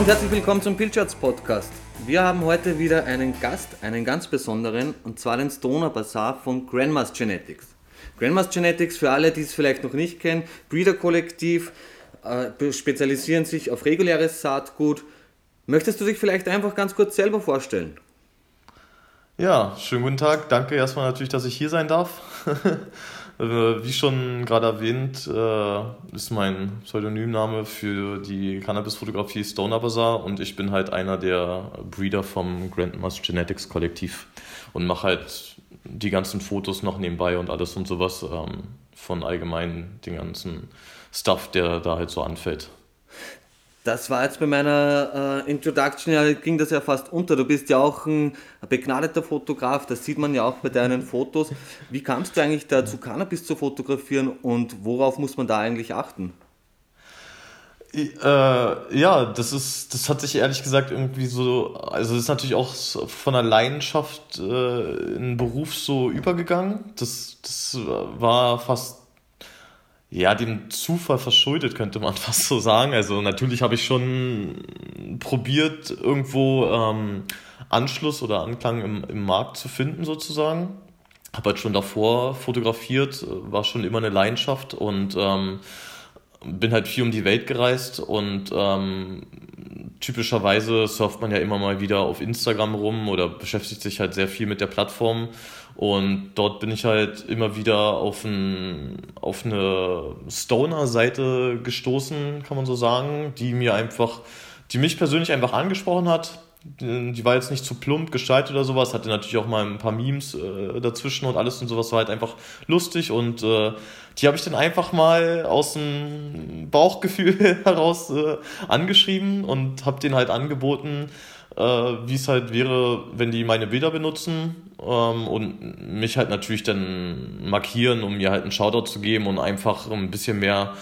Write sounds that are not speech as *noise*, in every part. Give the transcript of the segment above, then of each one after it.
und herzlich willkommen zum Pilchards Podcast. Wir haben heute wieder einen Gast, einen ganz besonderen, und zwar den Stoner Bazaar von Grandma's Genetics. Grandma's Genetics, für alle, die es vielleicht noch nicht kennen, Breeder-Kollektiv, äh, spezialisieren sich auf reguläres Saatgut. Möchtest du dich vielleicht einfach ganz kurz selber vorstellen? Ja, schönen guten Tag. Danke erstmal natürlich, dass ich hier sein darf. *laughs* Äh, wie schon gerade erwähnt, äh, ist mein Pseudonymname für die Cannabis-Fotografie Stoner Bazaar und ich bin halt einer der Breeder vom Grandmas Genetics Kollektiv und mache halt die ganzen Fotos noch nebenbei und alles und sowas ähm, von allgemein den ganzen Stuff, der da halt so anfällt. Das war jetzt bei meiner äh, Introduction, ja, ging das ja fast unter. Du bist ja auch ein begnadeter Fotograf, das sieht man ja auch bei deinen Fotos. Wie kamst du eigentlich dazu, Cannabis zu fotografieren und worauf muss man da eigentlich achten? Äh, ja, das ist, das hat sich ehrlich gesagt irgendwie so, also das ist natürlich auch von der Leidenschaft äh, in Beruf so übergegangen. Das, das war fast ja, dem Zufall verschuldet, könnte man *laughs* fast so sagen. Also natürlich habe ich schon probiert, irgendwo ähm, Anschluss oder Anklang im, im Markt zu finden, sozusagen. Habe halt schon davor fotografiert, war schon immer eine Leidenschaft und ähm, bin halt viel um die Welt gereist und ähm, typischerweise surft man ja immer mal wieder auf Instagram rum oder beschäftigt sich halt sehr viel mit der Plattform und dort bin ich halt immer wieder auf, ein, auf eine Stoner-Seite gestoßen, kann man so sagen, die mir einfach, die mich persönlich einfach angesprochen hat. Die war jetzt nicht zu plump gestaltet oder sowas, hatte natürlich auch mal ein paar Memes äh, dazwischen und alles und sowas war halt einfach lustig und äh, die habe ich dann einfach mal aus dem Bauchgefühl *laughs* heraus äh, angeschrieben und habe denen halt angeboten, äh, wie es halt wäre, wenn die meine Bilder benutzen ähm, und mich halt natürlich dann markieren, um mir halt einen Shoutout zu geben und einfach ein bisschen mehr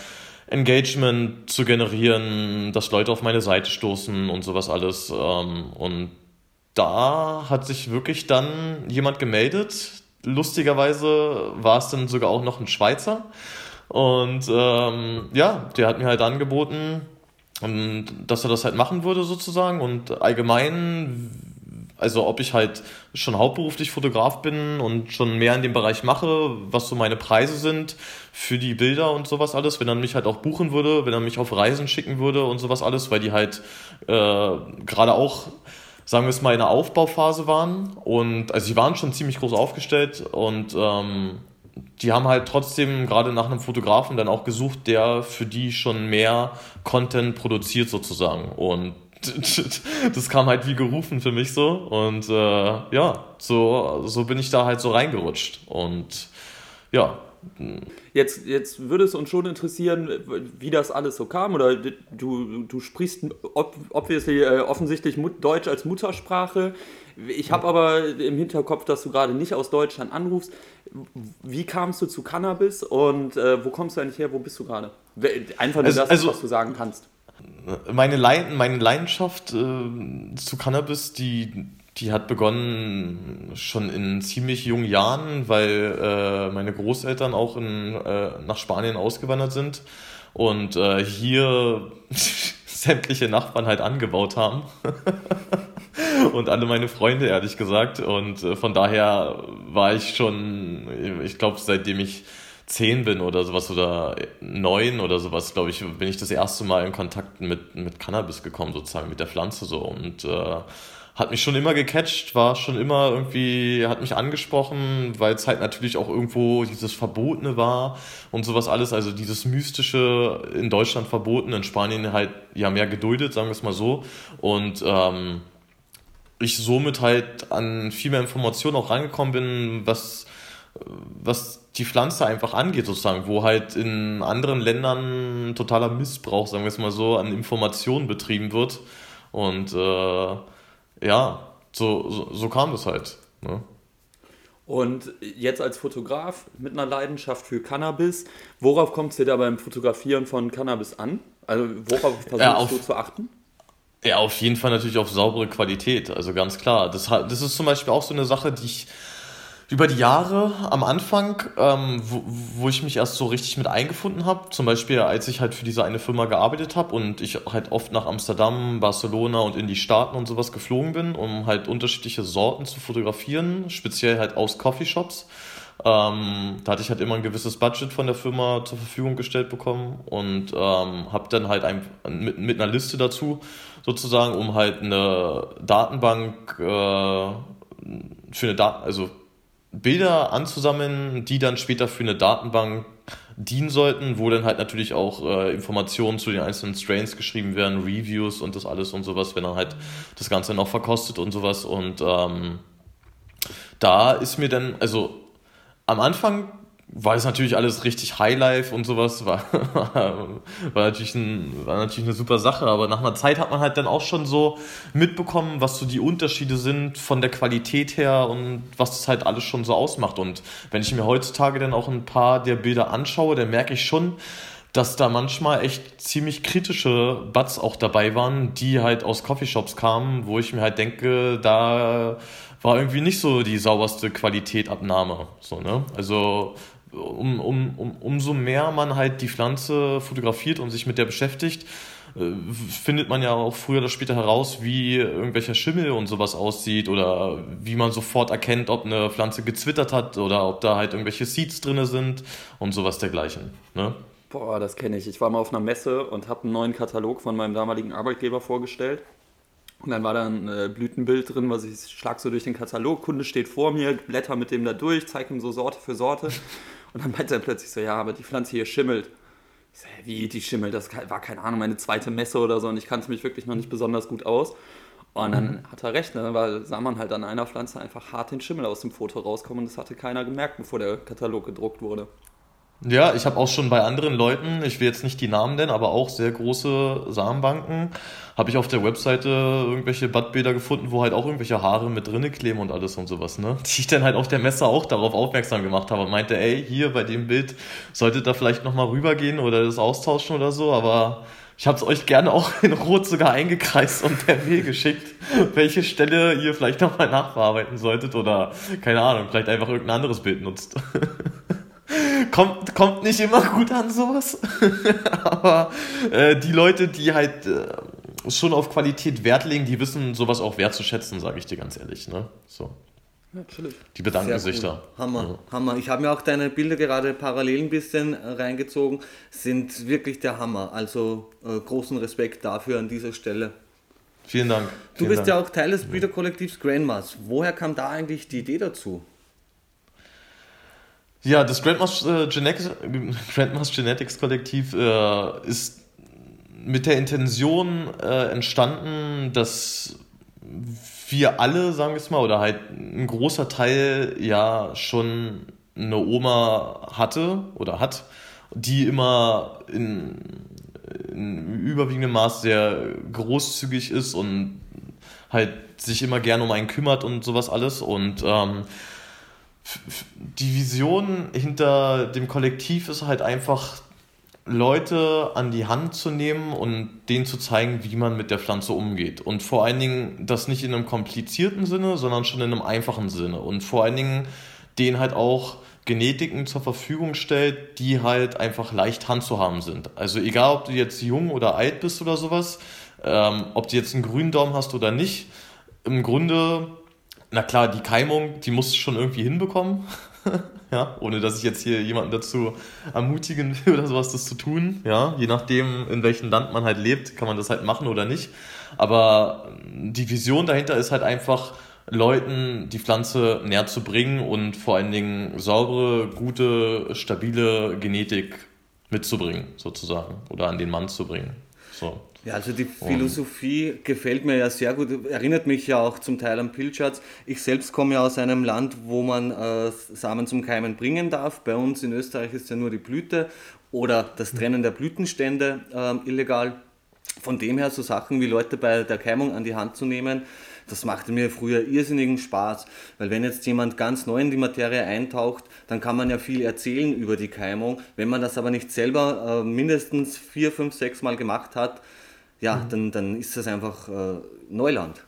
Engagement zu generieren, dass Leute auf meine Seite stoßen und sowas alles. Ähm, und da hat sich wirklich dann jemand gemeldet. Lustigerweise war es dann sogar auch noch ein Schweizer. Und ähm, ja, der hat mir halt angeboten, dass er das halt machen würde sozusagen und allgemein, also ob ich halt schon hauptberuflich Fotograf bin und schon mehr in dem Bereich mache, was so meine Preise sind für die Bilder und sowas alles, wenn er mich halt auch buchen würde, wenn er mich auf Reisen schicken würde und sowas alles, weil die halt äh, gerade auch sagen wir es mal in der Aufbauphase waren und also sie waren schon ziemlich groß aufgestellt und ähm, die haben halt trotzdem gerade nach einem Fotografen dann auch gesucht, der für die schon mehr Content produziert sozusagen. Und *laughs* das kam halt wie gerufen für mich so. Und äh, ja, so, so bin ich da halt so reingerutscht. Und ja. Jetzt, jetzt würde es uns schon interessieren, wie das alles so kam. Oder du, du sprichst obviously, äh, offensichtlich Deutsch als Muttersprache. Ich habe aber im Hinterkopf, dass du gerade nicht aus Deutschland anrufst. Wie kamst du zu Cannabis und äh, wo kommst du eigentlich her? Wo bist du gerade? Einfach nur also, das, also, was du sagen kannst. Meine, Leid meine Leidenschaft äh, zu Cannabis, die, die hat begonnen schon in ziemlich jungen Jahren, weil äh, meine Großeltern auch in, äh, nach Spanien ausgewandert sind und äh, hier *laughs* sämtliche Nachbarn halt angebaut haben. *laughs* und alle meine Freunde, ehrlich gesagt. Und äh, von daher war ich schon, ich glaube, seitdem ich zehn bin oder sowas oder neun oder sowas, glaube ich, bin ich das erste Mal in Kontakt mit, mit Cannabis gekommen, sozusagen, mit der Pflanze so. Und äh, hat mich schon immer gecatcht, war schon immer irgendwie, hat mich angesprochen, weil es halt natürlich auch irgendwo dieses Verbotene war und sowas alles, also dieses Mystische in Deutschland verboten, in Spanien halt ja mehr geduldet, sagen wir es mal so. Und ähm, ich somit halt an viel mehr Informationen auch rangekommen bin, was, was die Pflanze einfach angeht, sozusagen, wo halt in anderen Ländern totaler Missbrauch, sagen wir es mal so, an Informationen betrieben wird. Und äh, ja, so, so, so, kam das halt. Ne? Und jetzt als Fotograf mit einer Leidenschaft für Cannabis, worauf kommt es dir da beim Fotografieren von Cannabis an? Also worauf versuchst ja, auf, du zu achten? Ja, auf jeden Fall natürlich auf saubere Qualität, also ganz klar. Das, das ist zum Beispiel auch so eine Sache, die ich über die Jahre am Anfang, ähm, wo, wo ich mich erst so richtig mit eingefunden habe, zum Beispiel als ich halt für diese eine Firma gearbeitet habe und ich halt oft nach Amsterdam, Barcelona und in die Staaten und sowas geflogen bin, um halt unterschiedliche Sorten zu fotografieren, speziell halt aus Coffeeshops. Ähm, da hatte ich halt immer ein gewisses Budget von der Firma zur Verfügung gestellt bekommen und ähm, habe dann halt ein, mit, mit einer Liste dazu sozusagen, um halt eine Datenbank äh, für eine Daten, also Bilder anzusammeln, die dann später für eine Datenbank dienen sollten, wo dann halt natürlich auch äh, Informationen zu den einzelnen Strains geschrieben werden, Reviews und das alles und sowas, wenn dann halt das Ganze noch verkostet und sowas. Und ähm, da ist mir dann, also am Anfang war es natürlich alles richtig Highlife und sowas, war, *laughs* war, natürlich ein, war natürlich eine super Sache, aber nach einer Zeit hat man halt dann auch schon so mitbekommen, was so die Unterschiede sind von der Qualität her und was das halt alles schon so ausmacht. Und wenn ich mir heutzutage dann auch ein paar der Bilder anschaue, dann merke ich schon, dass da manchmal echt ziemlich kritische Buds auch dabei waren, die halt aus Coffeeshops kamen, wo ich mir halt denke, da war irgendwie nicht so die sauberste Qualitätabnahme. So, ne? Also um, um, um, umso mehr man halt die Pflanze fotografiert und sich mit der beschäftigt, äh, findet man ja auch früher oder später heraus, wie irgendwelcher Schimmel und sowas aussieht oder wie man sofort erkennt, ob eine Pflanze gezwittert hat oder ob da halt irgendwelche Seeds drin sind und sowas dergleichen. Ne? Boah, das kenne ich. Ich war mal auf einer Messe und habe einen neuen Katalog von meinem damaligen Arbeitgeber vorgestellt. Und dann war da ein äh, Blütenbild drin, was ich schlag so durch den Katalog. Kunde steht vor mir, blätter mit dem da durch, zeige ihm so Sorte für Sorte. Und dann meinte er plötzlich so, ja, aber die Pflanze hier schimmelt. Ich so, wie, die schimmelt? Das war, keine Ahnung, meine zweite Messe oder so und ich kannte mich wirklich noch nicht besonders gut aus. Und dann mhm. hat er recht, ne? weil sah man halt an einer Pflanze einfach hart den Schimmel aus dem Foto rauskommen und das hatte keiner gemerkt, bevor der Katalog gedruckt wurde. Ja, ich habe auch schon bei anderen Leuten, ich will jetzt nicht die Namen nennen, aber auch sehr große Samenbanken, habe ich auf der Webseite irgendwelche Badbilder gefunden, wo halt auch irgendwelche Haare mit drinne kleben und alles und sowas, ne? *laughs* Die ich dann halt auf der Messe auch darauf aufmerksam gemacht habe und meinte, ey, hier bei dem Bild solltet ihr vielleicht nochmal rübergehen oder das austauschen oder so, aber ich habe es euch gerne auch *laughs* in Rot sogar eingekreist und per Mail geschickt, *laughs* welche Stelle ihr vielleicht nochmal nachbearbeiten solltet oder, keine Ahnung, vielleicht einfach irgendein anderes Bild nutzt. Kommt, kommt nicht immer gut an sowas. *laughs* Aber äh, die Leute, die halt äh, schon auf Qualität Wert legen, die wissen sowas auch wertzuschätzen, sage ich dir ganz ehrlich. Ne? So. Natürlich. Die bedanken Sehr sich cool. da. Hammer, ja. Hammer. Ich habe mir auch deine Bilder gerade parallel ein bisschen reingezogen, sind wirklich der Hammer. Also äh, großen Respekt dafür an dieser Stelle. Vielen Dank. Du Vielen bist Dank. ja auch Teil des Brüderkollektivs Grandmas. Woher kam da eigentlich die Idee dazu? Ja, das Grandmas, äh, Genetics, *laughs* Grandmas Genetics Kollektiv äh, ist mit der Intention äh, entstanden, dass wir alle, sagen wir es mal, oder halt ein großer Teil ja schon eine Oma hatte oder hat, die immer in, in überwiegendem Maß sehr großzügig ist und halt sich immer gerne um einen kümmert und sowas alles. Und ähm, die Vision hinter dem Kollektiv ist halt einfach, Leute an die Hand zu nehmen und denen zu zeigen, wie man mit der Pflanze umgeht. Und vor allen Dingen das nicht in einem komplizierten Sinne, sondern schon in einem einfachen Sinne. Und vor allen Dingen denen halt auch Genetiken zur Verfügung stellt, die halt einfach leicht handzuhaben sind. Also egal, ob du jetzt jung oder alt bist oder sowas, ähm, ob du jetzt einen grünen Daumen hast oder nicht, im Grunde na klar, die Keimung, die musst du schon irgendwie hinbekommen. *laughs* ja, ohne dass ich jetzt hier jemanden dazu ermutigen will *laughs* oder sowas, das zu tun. Ja, je nachdem, in welchem Land man halt lebt, kann man das halt machen oder nicht. Aber die Vision dahinter ist halt einfach, Leuten die Pflanze näher zu bringen und vor allen Dingen saubere, gute, stabile Genetik mitzubringen, sozusagen. Oder an den Mann zu bringen. So. Ja, also die Philosophie und gefällt mir ja sehr gut, erinnert mich ja auch zum Teil an Pilchards. Ich selbst komme ja aus einem Land, wo man äh, Samen zum Keimen bringen darf. Bei uns in Österreich ist ja nur die Blüte oder das Trennen der Blütenstände äh, illegal. Von dem her so Sachen wie Leute bei der Keimung an die Hand zu nehmen, das machte mir früher irrsinnigen Spaß, weil wenn jetzt jemand ganz neu in die Materie eintaucht, dann kann man ja viel erzählen über die Keimung. Wenn man das aber nicht selber äh, mindestens vier, fünf, sechs Mal gemacht hat, ja, mhm. dann, dann ist das einfach äh, Neuland.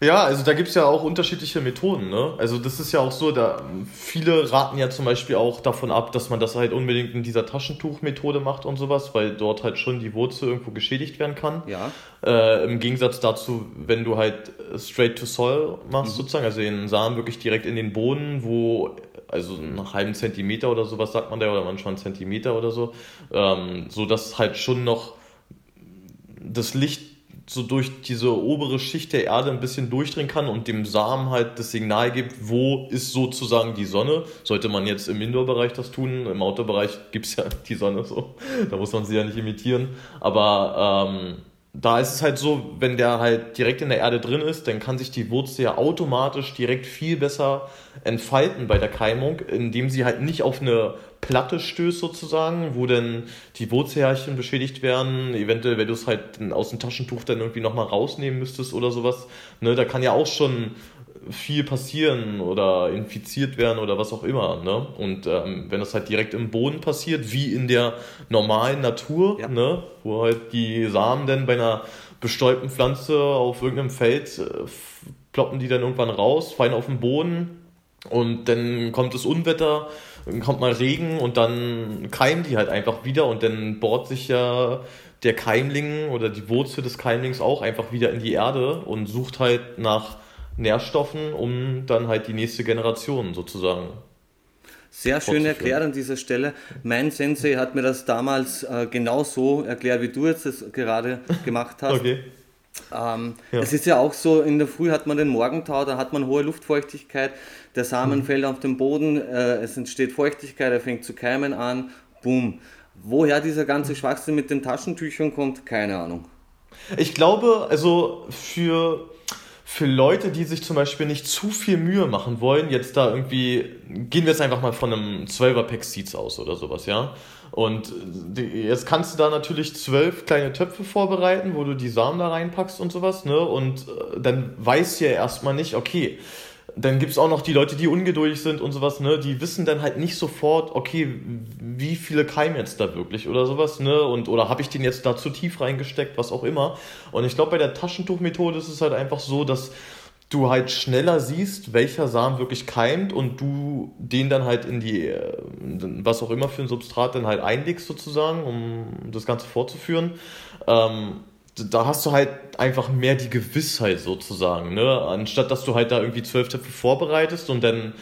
Ja, also da gibt es ja auch unterschiedliche Methoden. Ne? Also das ist ja auch so, da viele raten ja zum Beispiel auch davon ab, dass man das halt unbedingt in dieser Taschentuchmethode macht und sowas, weil dort halt schon die Wurzel irgendwo geschädigt werden kann. Ja. Äh, Im Gegensatz dazu, wenn du halt straight to soil machst mhm. sozusagen, also den Samen wirklich direkt in den Boden, wo also einen halben Zentimeter oder sowas sagt man da, oder manchmal einen Zentimeter oder so, ähm, so dass halt schon noch das Licht so durch diese obere Schicht der Erde ein bisschen durchdringen kann und dem Samen halt das Signal gibt, wo ist sozusagen die Sonne. Sollte man jetzt im Indoor-Bereich das tun, im Outdoor-Bereich gibt es ja *laughs* die Sonne so, da muss man sie ja nicht imitieren. Aber ähm, da ist es halt so, wenn der halt direkt in der Erde drin ist, dann kann sich die Wurzel ja automatisch direkt viel besser entfalten bei der Keimung, indem sie halt nicht auf eine Platte stößt sozusagen, wo dann die Wurzelhärchen beschädigt werden, eventuell, wenn du es halt aus dem Taschentuch dann irgendwie nochmal rausnehmen müsstest oder sowas, ne, da kann ja auch schon viel passieren oder infiziert werden oder was auch immer. Ne? Und ähm, wenn das halt direkt im Boden passiert, wie in der normalen Natur, ja. ne? wo halt die Samen dann bei einer bestäubten Pflanze auf irgendeinem Feld äh, ploppen die dann irgendwann raus, fallen auf den Boden und dann kommt das Unwetter, dann kommt mal Regen und dann keimen die halt einfach wieder und dann bohrt sich ja der Keimling oder die Wurzel des Keimlings auch einfach wieder in die Erde und sucht halt nach Nährstoffen, um dann halt die nächste Generation sozusagen. Sehr schön erklärt an dieser Stelle. Mein Sensei hat mir das damals äh, genau so erklärt, wie du jetzt das gerade gemacht hast. okay. Ähm, ja. Es ist ja auch so, in der Früh hat man den Morgentau, da hat man hohe Luftfeuchtigkeit, der Samen mhm. fällt auf den Boden, äh, es entsteht Feuchtigkeit, er fängt zu keimen an, boom. Woher dieser ganze Schwachsinn mit den Taschentüchern kommt, keine Ahnung. Ich glaube, also für für Leute, die sich zum Beispiel nicht zu viel Mühe machen wollen, jetzt da irgendwie, gehen wir jetzt einfach mal von einem 12er Pack Seeds aus oder sowas, ja. Und jetzt kannst du da natürlich zwölf kleine Töpfe vorbereiten, wo du die Samen da reinpackst und sowas, ne? Und äh, dann weißt du ja erstmal nicht, okay, dann gibt es auch noch die Leute, die ungeduldig sind und sowas, ne? Die wissen dann halt nicht sofort, okay, wie viele Keime jetzt da wirklich oder sowas, ne? Und oder habe ich den jetzt da zu tief reingesteckt, was auch immer. Und ich glaube, bei der Taschentuchmethode ist es halt einfach so, dass du halt schneller siehst, welcher Samen wirklich keimt und du den dann halt in die, äh, was auch immer für ein Substrat dann halt einlegst sozusagen, um das Ganze fortzuführen. Ähm, da hast du halt einfach mehr die Gewissheit sozusagen, ne? Anstatt dass du halt da irgendwie zwölf Töpfe vorbereitest und dann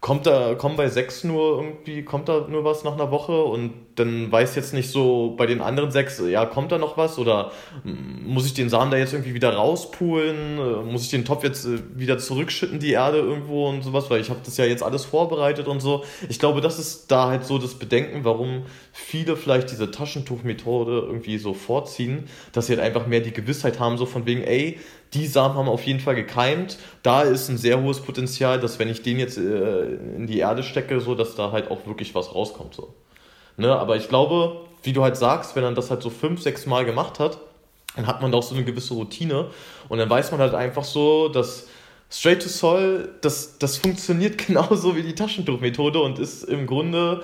kommt da, kommen bei sechs nur irgendwie, kommt da nur was nach einer Woche und dann weiß jetzt nicht so bei den anderen sechs, ja, kommt da noch was oder muss ich den Samen da jetzt irgendwie wieder rauspulen, äh, muss ich den Topf jetzt äh, wieder zurückschütten, die Erde irgendwo und sowas, weil ich habe das ja jetzt alles vorbereitet und so. Ich glaube, das ist da halt so das Bedenken, warum viele vielleicht diese Taschentuchmethode irgendwie so vorziehen, dass sie halt einfach mehr die Gewissheit haben, so von wegen, ey, die Samen haben auf jeden Fall gekeimt. Da ist ein sehr hohes Potenzial, dass wenn ich den jetzt äh, in die Erde stecke, so dass da halt auch wirklich was rauskommt. So. Ne? Aber ich glaube, wie du halt sagst, wenn man das halt so fünf, sechs Mal gemacht hat, dann hat man da auch so eine gewisse Routine und dann weiß man halt einfach so, dass Straight to Soil, das, das funktioniert *laughs* genauso wie die Taschentuchmethode und ist im Grunde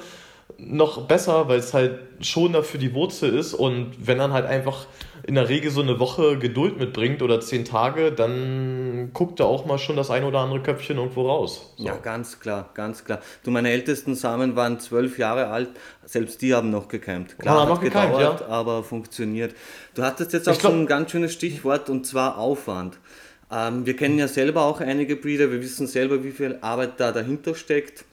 noch besser, weil es halt schonender für die Wurzel ist und wenn dann halt einfach in der Regel so eine Woche Geduld mitbringt oder zehn Tage, dann guckt da auch mal schon das ein oder andere Köpfchen irgendwo raus. So. Ja, ganz klar, ganz klar. Du, meine ältesten Samen waren zwölf Jahre alt, selbst die haben noch gekeimt. Klar, haben hat gekeimt, gedauert, ja. aber funktioniert. Du hattest jetzt auch glaub, so ein ganz schönes Stichwort und zwar Aufwand. Ähm, wir kennen ja selber auch einige Breeder, wir wissen selber, wie viel Arbeit da dahinter steckt.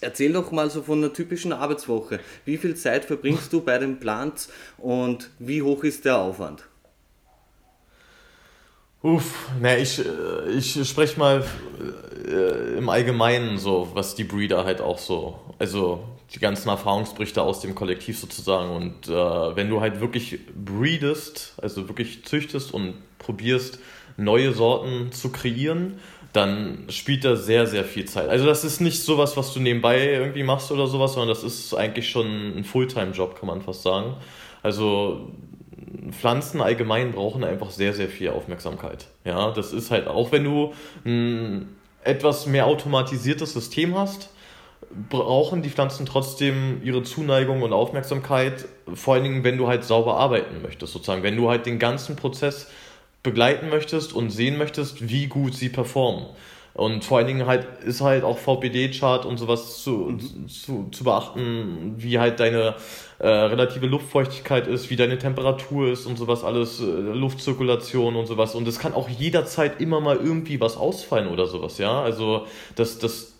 Erzähl doch mal so von einer typischen Arbeitswoche. Wie viel Zeit verbringst du bei den Plants und wie hoch ist der Aufwand? Uff, na, ich, äh, ich spreche mal äh, im Allgemeinen so, was die Breeder halt auch so, also die ganzen Erfahrungsberichte aus dem Kollektiv sozusagen. Und äh, wenn du halt wirklich breedest, also wirklich züchtest und probierst, neue Sorten zu kreieren, dann spielt da sehr, sehr viel Zeit. Also das ist nicht sowas, was du nebenbei irgendwie machst oder sowas, sondern das ist eigentlich schon ein Fulltime-Job, kann man fast sagen. Also Pflanzen allgemein brauchen einfach sehr, sehr viel Aufmerksamkeit. Ja, das ist halt, auch wenn du ein etwas mehr automatisiertes System hast, brauchen die Pflanzen trotzdem ihre Zuneigung und Aufmerksamkeit, vor allen Dingen, wenn du halt sauber arbeiten möchtest, sozusagen. Wenn du halt den ganzen Prozess begleiten möchtest und sehen möchtest, wie gut sie performen. Und vor allen Dingen halt ist halt auch VPD-Chart und sowas zu, mhm. zu, zu beachten, wie halt deine äh, relative Luftfeuchtigkeit ist, wie deine Temperatur ist und sowas alles, äh, Luftzirkulation und sowas. Und es kann auch jederzeit immer mal irgendwie was ausfallen oder sowas, ja. Also das, das,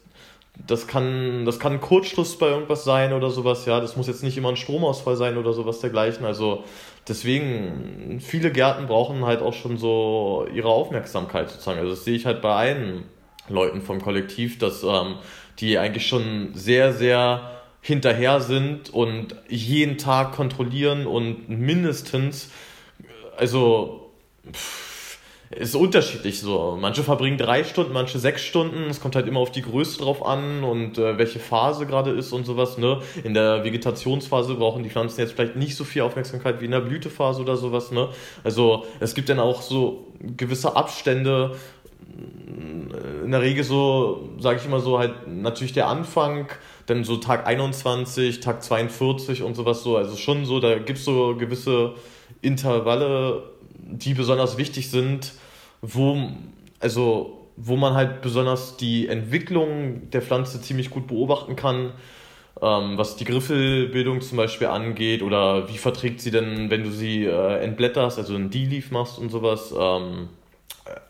das kann, das kann ein Kurzschluss bei irgendwas sein oder sowas, ja. Das muss jetzt nicht immer ein Stromausfall sein oder sowas dergleichen. Also deswegen, viele Gärten brauchen halt auch schon so ihre Aufmerksamkeit sozusagen. Also das sehe ich halt bei allen Leuten vom Kollektiv, dass ähm, die eigentlich schon sehr, sehr hinterher sind und jeden Tag kontrollieren und mindestens, also pff, ist unterschiedlich so. Manche verbringen drei Stunden, manche sechs Stunden. Es kommt halt immer auf die Größe drauf an und äh, welche Phase gerade ist und sowas. Ne? In der Vegetationsphase brauchen die Pflanzen jetzt vielleicht nicht so viel Aufmerksamkeit wie in der Blütephase oder sowas. Ne? Also es gibt dann auch so gewisse Abstände, in der Regel so, sage ich immer so, halt natürlich der Anfang, dann so Tag 21, Tag 42 und sowas so. Also schon so, da gibt es so gewisse Intervalle, die besonders wichtig sind, wo, also, wo man halt besonders die Entwicklung der Pflanze ziemlich gut beobachten kann. Ähm, was die Griffelbildung zum Beispiel angeht oder wie verträgt sie denn, wenn du sie äh, entblätterst, also ein D-Leaf machst und sowas. Ähm,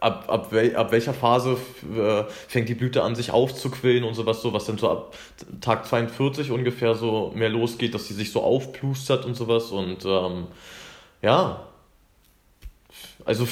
ab, ab, wel, ab welcher Phase äh, fängt die Blüte an, sich aufzuquillen und sowas, so was dann so ab Tag 42 ungefähr so mehr losgeht, dass sie sich so aufplustert und sowas und ähm, ja, also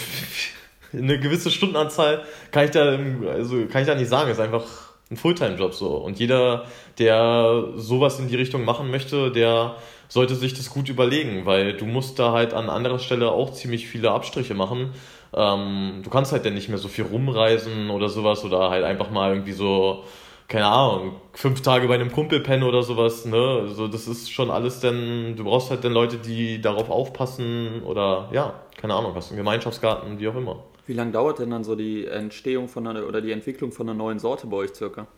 eine gewisse Stundenanzahl kann ich da, also kann ich da nicht sagen, ist einfach ein Fulltime-Job so. Und jeder, der sowas in die Richtung machen möchte, der sollte sich das gut überlegen, weil du musst da halt an anderer Stelle auch ziemlich viele Abstriche machen, ähm, du kannst halt dann nicht mehr so viel rumreisen oder sowas oder halt einfach mal irgendwie so, keine Ahnung, fünf Tage bei einem Kumpel pennen oder sowas, ne? Also das ist schon alles dann, du brauchst halt dann Leute, die darauf aufpassen oder ja, keine Ahnung, hast einen Gemeinschaftsgarten, wie auch immer. Wie lange dauert denn dann so die Entstehung von einer oder die Entwicklung von einer neuen Sorte bei euch circa?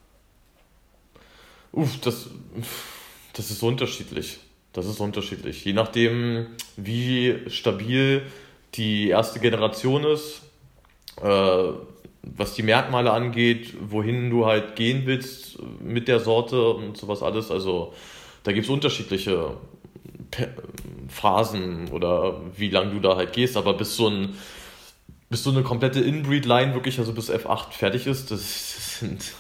Uff, das, das ist unterschiedlich. Das ist unterschiedlich. Je nachdem, wie stabil die erste Generation ist, äh, was die Merkmale angeht, wohin du halt gehen willst mit der Sorte und sowas alles. Also da gibt es unterschiedliche Phasen oder wie lange du da halt gehst, aber bis so ein bis so eine komplette Inbreed-Line wirklich, also bis F8 fertig ist, das, *laughs* sind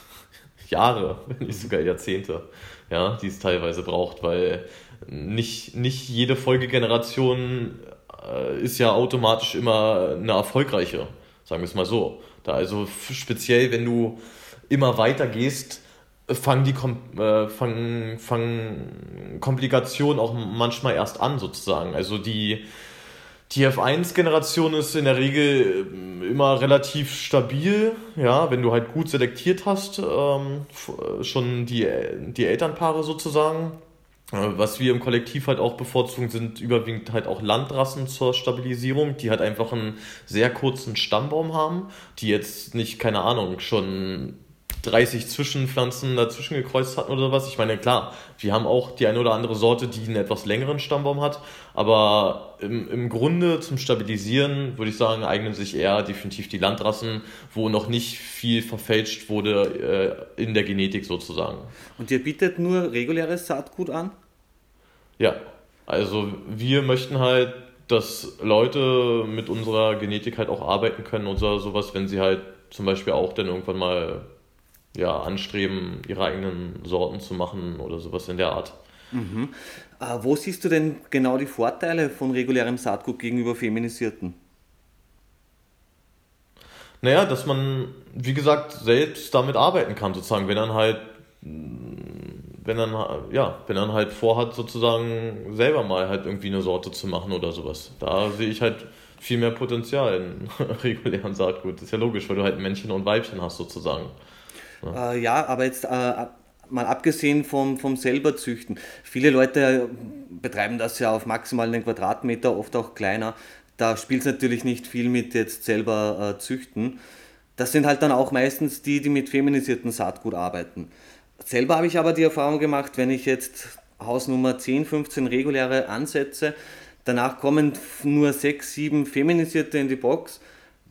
Jahre, wenn nicht sogar Jahrzehnte, ja, die es teilweise braucht, weil nicht, nicht jede Folgegeneration äh, ist ja automatisch immer eine erfolgreiche, sagen wir es mal so. Da also speziell, wenn du immer weiter gehst, fangen die Kom äh, fangen, fangen Komplikationen auch manchmal erst an, sozusagen. Also die, die F1-Generation ist in der Regel immer relativ stabil, ja, wenn du halt gut selektiert hast, ähm, schon die, die Elternpaare sozusagen. Äh, was wir im Kollektiv halt auch bevorzugen, sind überwiegend halt auch Landrassen zur Stabilisierung, die halt einfach einen sehr kurzen Stammbaum haben, die jetzt nicht, keine Ahnung, schon 30 Zwischenpflanzen dazwischen gekreuzt hatten oder was. Ich meine, klar, wir haben auch die eine oder andere Sorte, die einen etwas längeren Stammbaum hat, aber im, im Grunde zum Stabilisieren, würde ich sagen, eignen sich eher definitiv die Landrassen, wo noch nicht viel verfälscht wurde äh, in der Genetik sozusagen. Und ihr bietet nur reguläres Saatgut an? Ja, also wir möchten halt, dass Leute mit unserer Genetik halt auch arbeiten können oder sowas, wenn sie halt zum Beispiel auch dann irgendwann mal ja, anstreben, ihre eigenen Sorten zu machen oder sowas in der Art. Mhm. Äh, wo siehst du denn genau die Vorteile von regulärem Saatgut gegenüber feminisierten? Naja, dass man, wie gesagt, selbst damit arbeiten kann, sozusagen, wenn dann halt, wenn dann, ja, wenn dann halt vorhat, sozusagen selber mal halt irgendwie eine Sorte zu machen oder sowas. Da sehe ich halt viel mehr Potenzial in *laughs* regulären Saatgut. Das ist ja logisch, weil du halt Männchen und Weibchen hast, sozusagen. Ja, äh, ja aber jetzt äh, mal abgesehen vom, vom selber züchten. Viele Leute betreiben das ja auf maximal einen Quadratmeter, oft auch kleiner. Da spielt es natürlich nicht viel mit jetzt selber äh, züchten. Das sind halt dann auch meistens die, die mit feminisiertem Saatgut arbeiten. Selber habe ich aber die Erfahrung gemacht, wenn ich jetzt Hausnummer 10, 15 reguläre ansetze, Danach kommen nur sechs, sieben Feminisierte in die Box,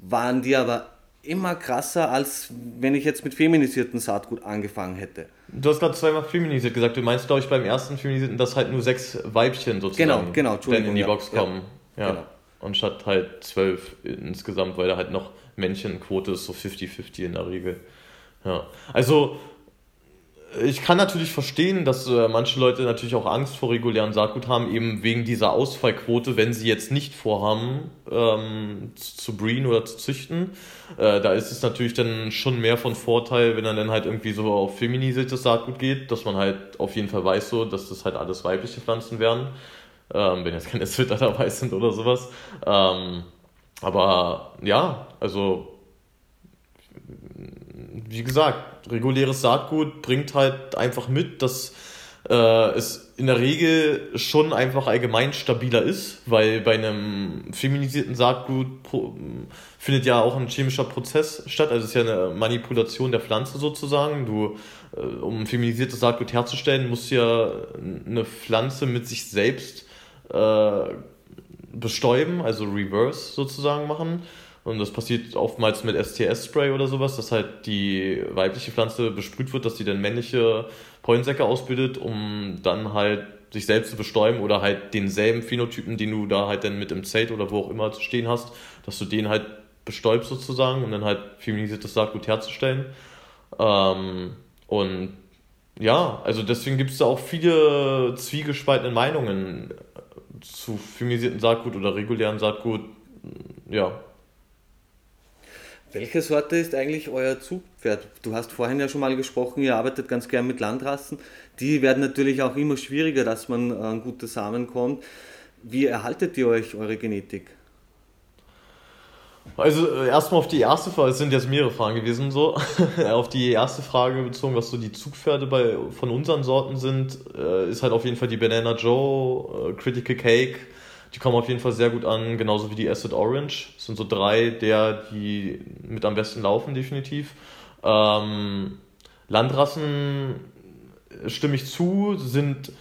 waren die aber immer krasser, als wenn ich jetzt mit feminisierten Saatgut angefangen hätte. Du hast gerade zweimal feminisiert gesagt. Du meinst, glaube ich, beim ersten feminisierten, dass halt nur sechs Weibchen sozusagen genau, genau, in die Box ja, kommen. Ja. ja. Genau. Und statt halt zwölf insgesamt, weil da halt noch Männchenquote ist, so 50-50 in der Regel. Ja. Also ich kann natürlich verstehen, dass äh, manche Leute natürlich auch Angst vor regulären Saatgut haben, eben wegen dieser Ausfallquote, wenn sie jetzt nicht vorhaben, ähm, zu breeden oder zu züchten. Äh, da ist es natürlich dann schon mehr von Vorteil, wenn er dann halt irgendwie so auf feminisiertes Saatgut geht, dass man halt auf jeden Fall weiß, so, dass das halt alles weibliche Pflanzen wären, ähm, wenn jetzt keine Zwitter dabei sind oder sowas. Ähm, aber ja, also wie gesagt, reguläres Saatgut bringt halt einfach mit, dass äh, es in der Regel schon einfach allgemein stabiler ist, weil bei einem feminisierten Saatgut findet ja auch ein chemischer Prozess statt, also es ist ja eine Manipulation der Pflanze sozusagen. Du, äh, um feminisiertes Saatgut herzustellen, musst du ja eine Pflanze mit sich selbst äh, bestäuben, also reverse sozusagen machen. Und das passiert oftmals mit STS-Spray oder sowas, dass halt die weibliche Pflanze besprüht wird, dass die dann männliche Pollensäcke ausbildet, um dann halt sich selbst zu bestäuben oder halt denselben Phänotypen, den du da halt dann mit im Zelt oder wo auch immer stehen hast, dass du den halt bestäubst sozusagen, um dann halt feminisiertes Saatgut herzustellen. Ähm, und ja, also deswegen gibt es da auch viele zwiegespaltene Meinungen zu feminisierten Saatgut oder regulären Saatgut. Ja, welche Sorte ist eigentlich euer Zugpferd? Du hast vorhin ja schon mal gesprochen, ihr arbeitet ganz gern mit Landrassen. Die werden natürlich auch immer schwieriger, dass man an gute Samen kommt. Wie erhaltet ihr euch eure Genetik? Also äh, erstmal auf die erste Frage, es sind jetzt mehrere Fragen gewesen so. *laughs* auf die erste Frage bezogen, was so die Zugpferde bei, von unseren Sorten sind, äh, ist halt auf jeden Fall die Banana Joe, äh, Critical Cake, die kommen auf jeden Fall sehr gut an, genauso wie die Acid Orange. Das sind so drei der, die mit am besten laufen, definitiv. Ähm, Landrassen stimme ich zu, sind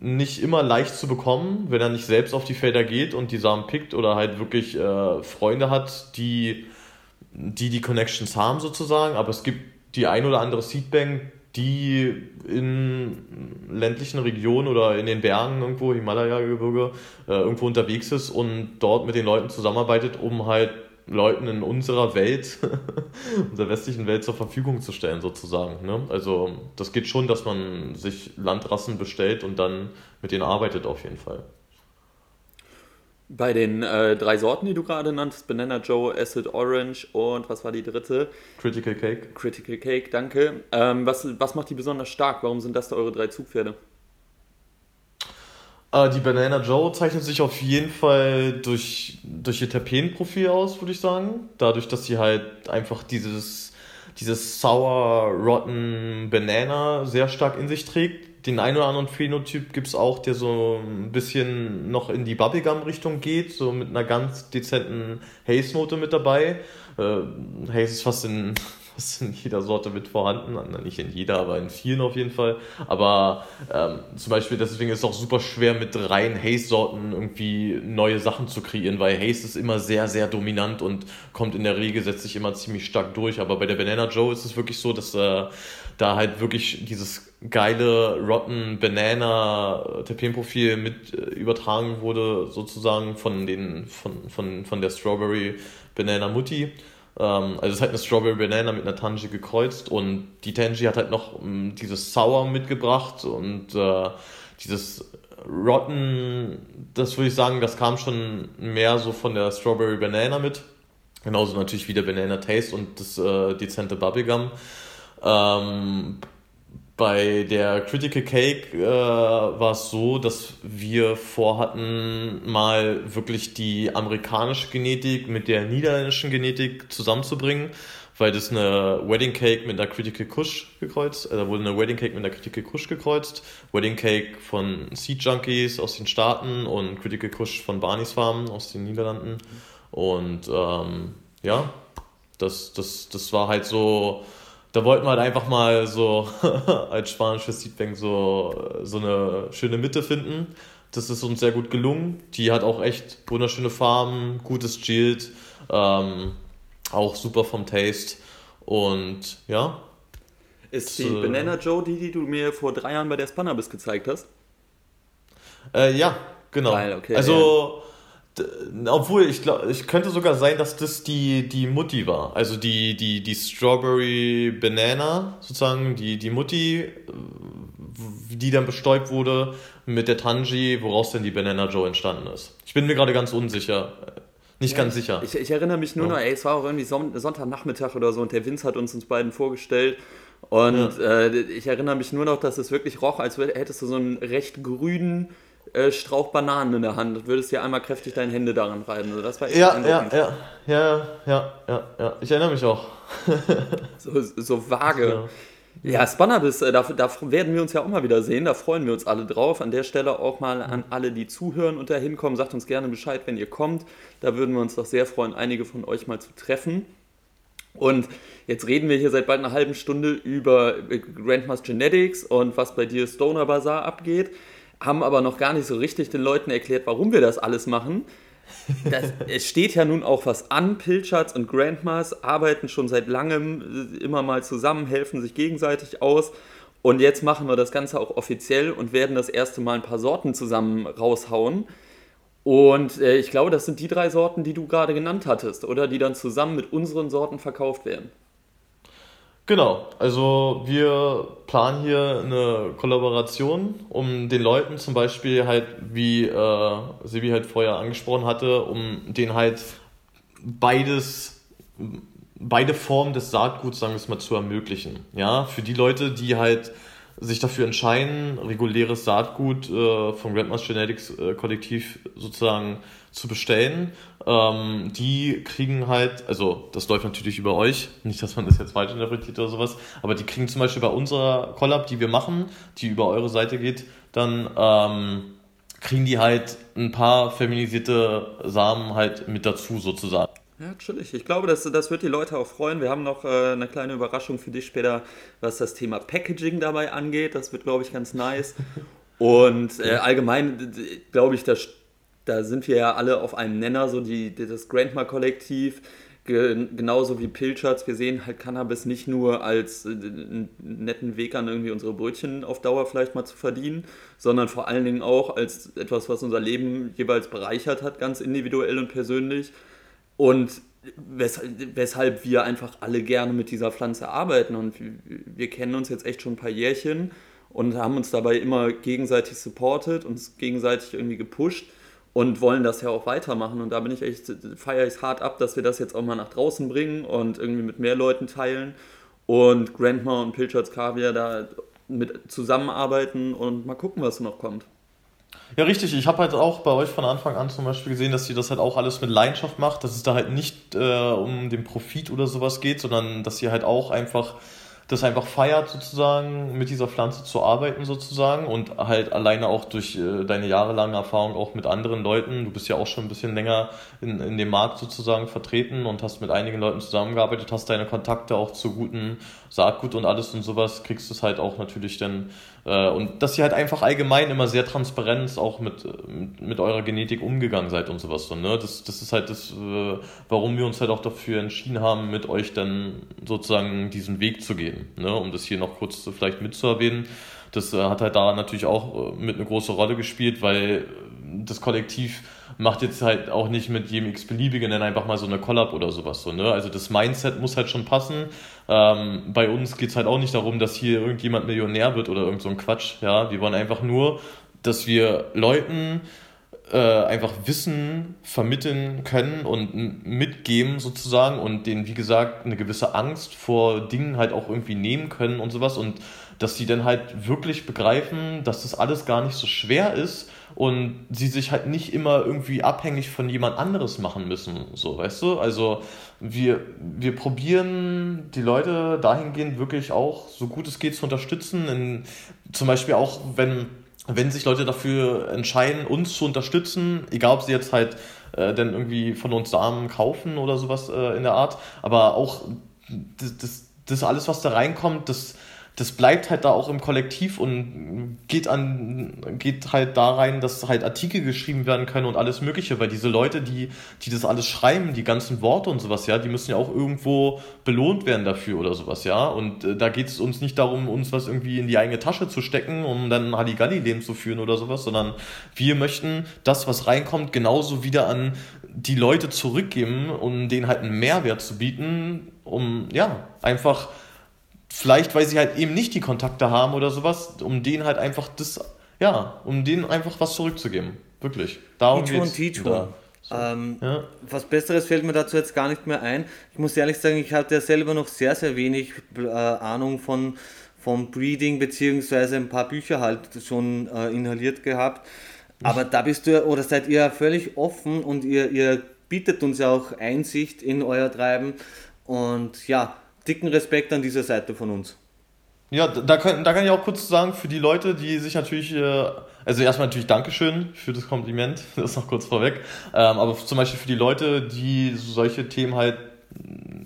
nicht immer leicht zu bekommen, wenn er nicht selbst auf die Felder geht und die Samen pickt oder halt wirklich äh, Freunde hat, die, die die Connections haben sozusagen. Aber es gibt die ein oder andere Seedbank, die in ländlichen Regionen oder in den Bergen irgendwo, Himalaya-Gebirge, äh, irgendwo unterwegs ist und dort mit den Leuten zusammenarbeitet, um halt Leuten in unserer Welt, *laughs* unserer westlichen Welt zur Verfügung zu stellen, sozusagen. Ne? Also das geht schon, dass man sich Landrassen bestellt und dann mit denen arbeitet auf jeden Fall. Bei den äh, drei Sorten, die du gerade nanntest, Banana Joe, Acid Orange und was war die dritte? Critical Cake. Critical Cake, danke. Ähm, was, was macht die besonders stark? Warum sind das da eure drei Zugpferde? Äh, die Banana Joe zeichnet sich auf jeden Fall durch, durch ihr Terpenprofil aus, würde ich sagen. Dadurch, dass sie halt einfach dieses, dieses Sour Rotten Banana sehr stark in sich trägt den einen oder anderen Phänotyp gibt es auch, der so ein bisschen noch in die Bubblegum-Richtung geht, so mit einer ganz dezenten Haze-Note mit dabei. Äh, Haze ist fast in, fast in jeder Sorte mit vorhanden, nicht in jeder, aber in vielen auf jeden Fall. Aber ähm, zum Beispiel deswegen ist es auch super schwer mit rein Haze-Sorten irgendwie neue Sachen zu kreieren, weil Haze ist immer sehr, sehr dominant und kommt in der Regel, setzt sich immer ziemlich stark durch. Aber bei der Banana Joe ist es wirklich so, dass äh, da halt wirklich dieses geile Rotten Banana Terpenprofil mit äh, übertragen wurde, sozusagen von den von, von, von der Strawberry Banana Mutti. Ähm, also es ist halt eine Strawberry Banana mit einer Tangy gekreuzt und die Tangy hat halt noch ähm, dieses Sour mitgebracht und äh, dieses Rotten, das würde ich sagen, das kam schon mehr so von der Strawberry Banana mit. Genauso natürlich wie der Banana Taste und das äh, dezente Bubblegum. Ähm, bei der Critical Cake äh, war es so, dass wir vorhatten, mal wirklich die amerikanische Genetik mit der niederländischen Genetik zusammenzubringen, weil das eine Wedding Cake mit einer Critical Kush gekreuzt, also wurde eine Wedding Cake mit einer Critical Kush gekreuzt, Wedding Cake von Seed Junkies aus den Staaten und Critical Kush von Barney's Farm aus den Niederlanden. Und ähm, ja, das, das, das war halt so da wollten wir halt einfach mal so *laughs* als spanisches Seedbank so, so eine schöne Mitte finden, Das ist uns sehr gut gelungen. Die hat auch echt wunderschöne Farben, gutes Gilt, ähm, auch super vom Taste. Und ja. Ist die äh, Banana Joe die, die du mir vor drei Jahren bei der Spannerbis gezeigt hast? Äh, ja, genau. Geil, okay, also, ja. Obwohl ich glaube, ich könnte sogar sein, dass das die, die Mutti war. Also die, die, die Strawberry Banana, sozusagen, die, die Mutti, die dann bestäubt wurde mit der Tanji, woraus denn die Banana Joe entstanden ist. Ich bin mir gerade ganz unsicher. Nicht ja, ganz sicher. Ich, ich, erinnere mich nur ja. noch, ey, es war auch irgendwie Sonntagnachmittag oder so und der Vince hat uns uns beiden vorgestellt. Und ja. äh, ich erinnere mich nur noch, dass es wirklich roch, als hättest du so einen recht grünen äh, Strauch Bananen in der Hand und würdest dir einmal kräftig deine Hände daran reiben. Also das war echt ja, ja, ja, ja, ja, ja, ja, ich erinnere mich auch. *laughs* so, so vage. Ja. Ja, Spannerbis, äh, da, da werden wir uns ja auch mal wieder sehen, da freuen wir uns alle drauf. An der Stelle auch mal an alle, die zuhören und da hinkommen, sagt uns gerne Bescheid, wenn ihr kommt. Da würden wir uns doch sehr freuen, einige von euch mal zu treffen. Und jetzt reden wir hier seit bald einer halben Stunde über Grandma's Genetics und was bei dir Stoner Bazaar abgeht, haben aber noch gar nicht so richtig den Leuten erklärt, warum wir das alles machen. Das, *laughs* es steht ja nun auch was an. Pilchards und Grandmas arbeiten schon seit langem äh, immer mal zusammen, helfen sich gegenseitig aus. Und jetzt machen wir das Ganze auch offiziell und werden das erste Mal ein paar Sorten zusammen raushauen. Und äh, ich glaube, das sind die drei Sorten, die du gerade genannt hattest, oder die dann zusammen mit unseren Sorten verkauft werden. Genau, also wir planen hier eine Kollaboration, um den Leuten zum Beispiel halt, wie äh, Sibi halt vorher angesprochen hatte, um denen halt beides, beide Formen des Saatguts, sagen wir es mal, zu ermöglichen. Ja, für die Leute, die halt sich dafür entscheiden, reguläres Saatgut äh, vom Grandma's Genetics äh, Kollektiv sozusagen zu bestellen, ähm, die kriegen halt, also das läuft natürlich über euch, nicht, dass man das jetzt falsch interpretiert oder sowas, aber die kriegen zum Beispiel bei unserer Collab, die wir machen, die über eure Seite geht, dann ähm, kriegen die halt ein paar feminisierte Samen halt mit dazu sozusagen. Ja, natürlich. Ich glaube, das, das wird die Leute auch freuen. Wir haben noch äh, eine kleine Überraschung für dich später, was das Thema Packaging dabei angeht. Das wird, glaube ich, ganz nice. Und äh, allgemein, glaube ich, das, da sind wir ja alle auf einem Nenner, so die, das Grandma-Kollektiv, ge, genauso wie Pilchards. Wir sehen halt Cannabis nicht nur als äh, einen netten Weg an, irgendwie unsere Brötchen auf Dauer vielleicht mal zu verdienen, sondern vor allen Dingen auch als etwas, was unser Leben jeweils bereichert hat, ganz individuell und persönlich und weshalb wir einfach alle gerne mit dieser Pflanze arbeiten. Und wir kennen uns jetzt echt schon ein paar Jährchen und haben uns dabei immer gegenseitig supportet, uns gegenseitig irgendwie gepusht und wollen das ja auch weitermachen. Und da bin ich echt, feiere ich es hart ab, dass wir das jetzt auch mal nach draußen bringen und irgendwie mit mehr Leuten teilen und Grandma und Pilchards Kaviar da mit zusammenarbeiten und mal gucken, was noch kommt. Ja, richtig. Ich habe halt auch bei euch von Anfang an zum Beispiel gesehen, dass ihr das halt auch alles mit Leidenschaft macht, dass es da halt nicht äh, um den Profit oder sowas geht, sondern dass ihr halt auch einfach das einfach feiert, sozusagen, mit dieser Pflanze zu arbeiten, sozusagen. Und halt alleine auch durch äh, deine jahrelange Erfahrung auch mit anderen Leuten. Du bist ja auch schon ein bisschen länger in, in dem Markt sozusagen vertreten und hast mit einigen Leuten zusammengearbeitet, hast deine Kontakte auch zu guten Saatgut und alles und sowas, kriegst du es halt auch natürlich dann äh, und dass ihr halt einfach allgemein immer sehr transparent auch mit, mit, mit eurer Genetik umgegangen seid und sowas. So, ne? das, das ist halt das, äh, warum wir uns halt auch dafür entschieden haben, mit euch dann sozusagen diesen Weg zu gehen. Ne? Um das hier noch kurz vielleicht mitzuerwähnen. Das äh, hat halt da natürlich auch mit eine große Rolle gespielt, weil das Kollektiv macht jetzt halt auch nicht mit jedem x-beliebigen dann einfach mal so eine Collab oder sowas. So, ne? Also das Mindset muss halt schon passen. Ähm, bei uns geht es halt auch nicht darum, dass hier irgendjemand Millionär wird oder irgend so ein Quatsch. Ja? Wir wollen einfach nur, dass wir Leuten äh, einfach Wissen vermitteln können und mitgeben sozusagen und denen, wie gesagt, eine gewisse Angst vor Dingen halt auch irgendwie nehmen können und sowas und dass sie dann halt wirklich begreifen, dass das alles gar nicht so schwer ist und sie sich halt nicht immer irgendwie abhängig von jemand anderes machen müssen, so, weißt du? Also wir, wir probieren die Leute dahingehend wirklich auch so gut es geht zu unterstützen, in, zum Beispiel auch, wenn, wenn sich Leute dafür entscheiden, uns zu unterstützen, egal ob sie jetzt halt äh, dann irgendwie von uns Samen kaufen oder sowas äh, in der Art, aber auch das, das, das alles, was da reinkommt, das das bleibt halt da auch im Kollektiv und geht an, geht halt da rein, dass halt Artikel geschrieben werden können und alles Mögliche, weil diese Leute, die, die das alles schreiben, die ganzen Worte und sowas, ja, die müssen ja auch irgendwo belohnt werden dafür oder sowas, ja. Und äh, da geht es uns nicht darum, uns was irgendwie in die eigene Tasche zu stecken, um dann Halligalli-Leben zu führen oder sowas, sondern wir möchten das, was reinkommt, genauso wieder an die Leute zurückgeben, um denen halt einen Mehrwert zu bieten, um, ja, einfach vielleicht, weil sie halt eben nicht die Kontakte haben oder sowas, um denen halt einfach das, ja, um denen einfach was zurückzugeben. Wirklich. Darum teach one, teach one. So. Ähm, ja. Was Besseres fällt mir dazu jetzt gar nicht mehr ein. Ich muss ehrlich sagen, ich hatte ja selber noch sehr, sehr wenig äh, Ahnung von, vom Breeding, beziehungsweise ein paar Bücher halt schon äh, inhaliert gehabt. Aber da bist du oder seid ihr ja völlig offen und ihr, ihr bietet uns ja auch Einsicht in euer Treiben. Und ja, dicken Respekt an dieser Seite von uns. Ja, da kann, da kann ich auch kurz sagen, für die Leute, die sich natürlich, äh, also erstmal natürlich Dankeschön für das Kompliment, *laughs* das ist noch kurz vorweg, ähm, aber zum Beispiel für die Leute, die solche Themen halt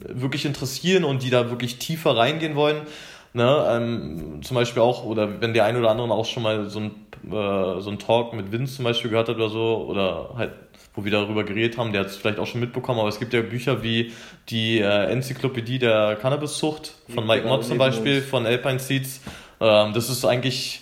wirklich interessieren und die da wirklich tiefer reingehen wollen, ne, ähm, zum Beispiel auch, oder wenn der eine oder andere auch schon mal so ein, äh, so ein Talk mit Vince zum Beispiel gehört hat oder so, oder halt wo wir darüber geredet haben, der hat es vielleicht auch schon mitbekommen, aber es gibt ja Bücher wie die äh, Enzyklopädie der Cannabiszucht von Mike Mott zum Beispiel, von Alpine Seeds. Ähm, das ist eigentlich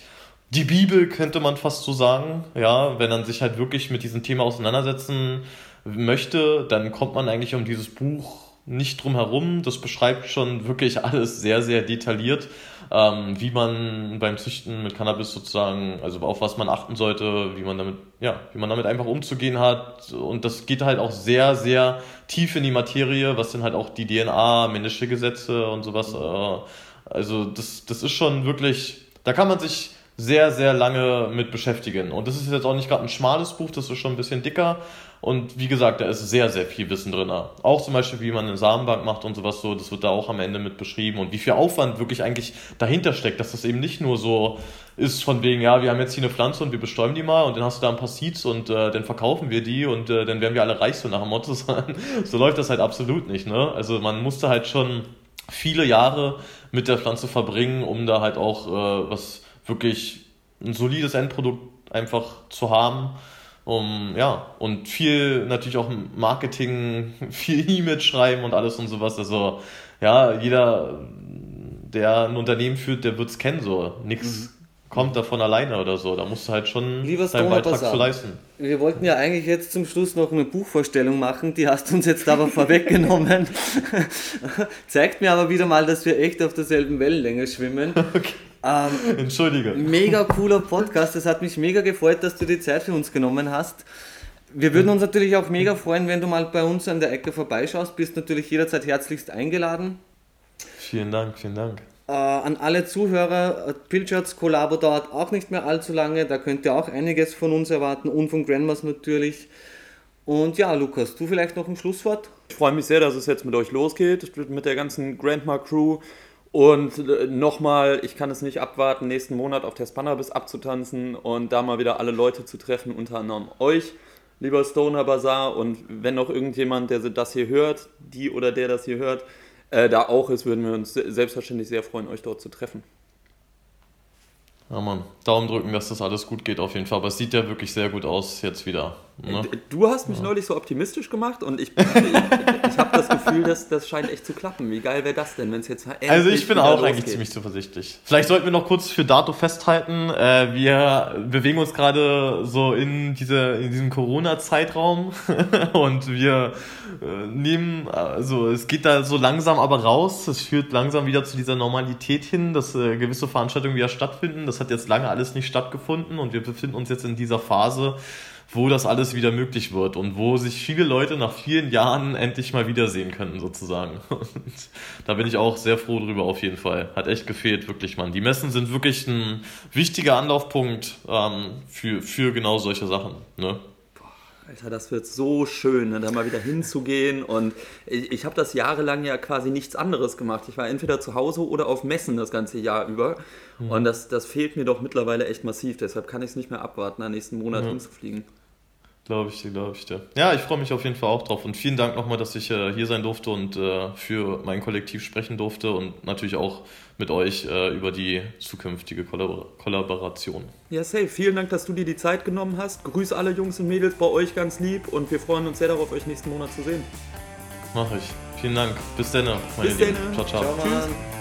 die Bibel, könnte man fast so sagen. Ja, wenn man sich halt wirklich mit diesem Thema auseinandersetzen möchte, dann kommt man eigentlich um dieses Buch nicht drum herum. Das beschreibt schon wirklich alles sehr, sehr detailliert ähm, wie man beim Züchten mit Cannabis sozusagen, also auf was man achten sollte, wie man damit, ja, wie man damit einfach umzugehen hat. Und das geht halt auch sehr, sehr tief in die Materie, was sind halt auch die DNA, männliche Gesetze und sowas. Äh, also das, das ist schon wirklich, da kann man sich sehr, sehr lange mit beschäftigen. Und das ist jetzt auch nicht gerade ein schmales Buch, das ist schon ein bisschen dicker. Und wie gesagt, da ist sehr, sehr viel Wissen drin. Auch zum Beispiel, wie man eine Samenbank macht und sowas so, das wird da auch am Ende mit beschrieben. Und wie viel Aufwand wirklich eigentlich dahinter steckt, dass das eben nicht nur so ist von wegen, ja, wir haben jetzt hier eine Pflanze und wir bestäuben die mal und dann hast du da ein paar Seeds und äh, dann verkaufen wir die und äh, dann werden wir alle reich so nach dem Motto. *laughs* so läuft das halt absolut nicht. Ne? Also man musste halt schon viele Jahre mit der Pflanze verbringen, um da halt auch äh, was wirklich ein solides Endprodukt einfach zu haben um, ja, und viel natürlich auch Marketing, *laughs* viel E-Mail schreiben und alles und sowas. Also, ja, jeder, der ein Unternehmen führt, der wird es kennen, so. Nix mhm. kommt davon alleine oder so. Da musst du halt schon Lieber seinen Beitrag zu leisten. Wir wollten ja eigentlich jetzt zum Schluss noch eine Buchvorstellung machen, die hast du uns jetzt aber *laughs* vorweggenommen. *laughs* Zeigt mir aber wieder mal, dass wir echt auf derselben Wellenlänge schwimmen. Okay. Ähm, Entschuldige. Mega cooler Podcast. Es hat mich mega gefreut, dass du die Zeit für uns genommen hast. Wir würden uns natürlich auch mega freuen, wenn du mal bei uns an der Ecke vorbeischaust. Bist natürlich jederzeit herzlichst eingeladen. Vielen Dank, vielen Dank. Äh, an alle Zuhörer, Pilchards Kollabo dauert auch nicht mehr allzu lange. Da könnt ihr auch einiges von uns erwarten und von Grandmas natürlich. Und ja, Lukas, du vielleicht noch ein Schlusswort? Ich freue mich sehr, dass es jetzt mit euch losgeht, mit der ganzen Grandma Crew. Und äh, nochmal, ich kann es nicht abwarten, nächsten Monat auf der Spannerbis abzutanzen und da mal wieder alle Leute zu treffen, unter anderem euch, lieber Stoner Bazaar. Und wenn noch irgendjemand, der das hier hört, die oder der das hier hört, äh, da auch ist, würden wir uns selbstverständlich sehr freuen, euch dort zu treffen. Ja, Mann. Daumen drücken, dass das alles gut geht auf jeden Fall. Aber es sieht ja wirklich sehr gut aus jetzt wieder. Ne? Du hast mich ja. neulich so optimistisch gemacht und ich, *laughs* ich, ich habe das Gefühl, dass das scheint echt zu klappen. Wie geil wäre das denn, wenn es jetzt Also ich bin auch eigentlich ziemlich zuversichtlich. Vielleicht sollten wir noch kurz für Dato festhalten. Äh, wir bewegen uns gerade so in, diese, in diesem Corona-Zeitraum *laughs* und wir äh, nehmen, also es geht da so langsam aber raus. Es führt langsam wieder zu dieser Normalität hin, dass äh, gewisse Veranstaltungen wieder stattfinden. Das hat jetzt lange alles nicht stattgefunden und wir befinden uns jetzt in dieser Phase, wo das alles wieder möglich wird und wo sich viele Leute nach vielen Jahren endlich mal wiedersehen können, sozusagen. *laughs* Und da bin ich auch sehr froh drüber, auf jeden Fall. Hat echt gefehlt, wirklich, Mann. Die Messen sind wirklich ein wichtiger Anlaufpunkt ähm, für, für genau solche Sachen. Ne? Alter, das wird so schön, ne, da mal wieder hinzugehen. Und ich, ich habe das jahrelang ja quasi nichts anderes gemacht. Ich war entweder zu Hause oder auf Messen das ganze Jahr über. Mhm. Und das, das fehlt mir doch mittlerweile echt massiv. Deshalb kann ich es nicht mehr abwarten, am nächsten Monat mhm. hinzufliegen. Glaube ich dir, glaube ich dir. Ja, ich freue mich auf jeden Fall auch drauf und vielen Dank nochmal, dass ich äh, hier sein durfte und äh, für mein Kollektiv sprechen durfte und natürlich auch mit euch äh, über die zukünftige Kollabor Kollaboration. Ja, safe. Vielen Dank, dass du dir die Zeit genommen hast. Grüß alle Jungs und Mädels bei euch ganz lieb und wir freuen uns sehr darauf, euch nächsten Monat zu sehen. Mach ich. Vielen Dank. Bis dann, meine Bis Lieben. Ciao, ciao. ciao Tschüss.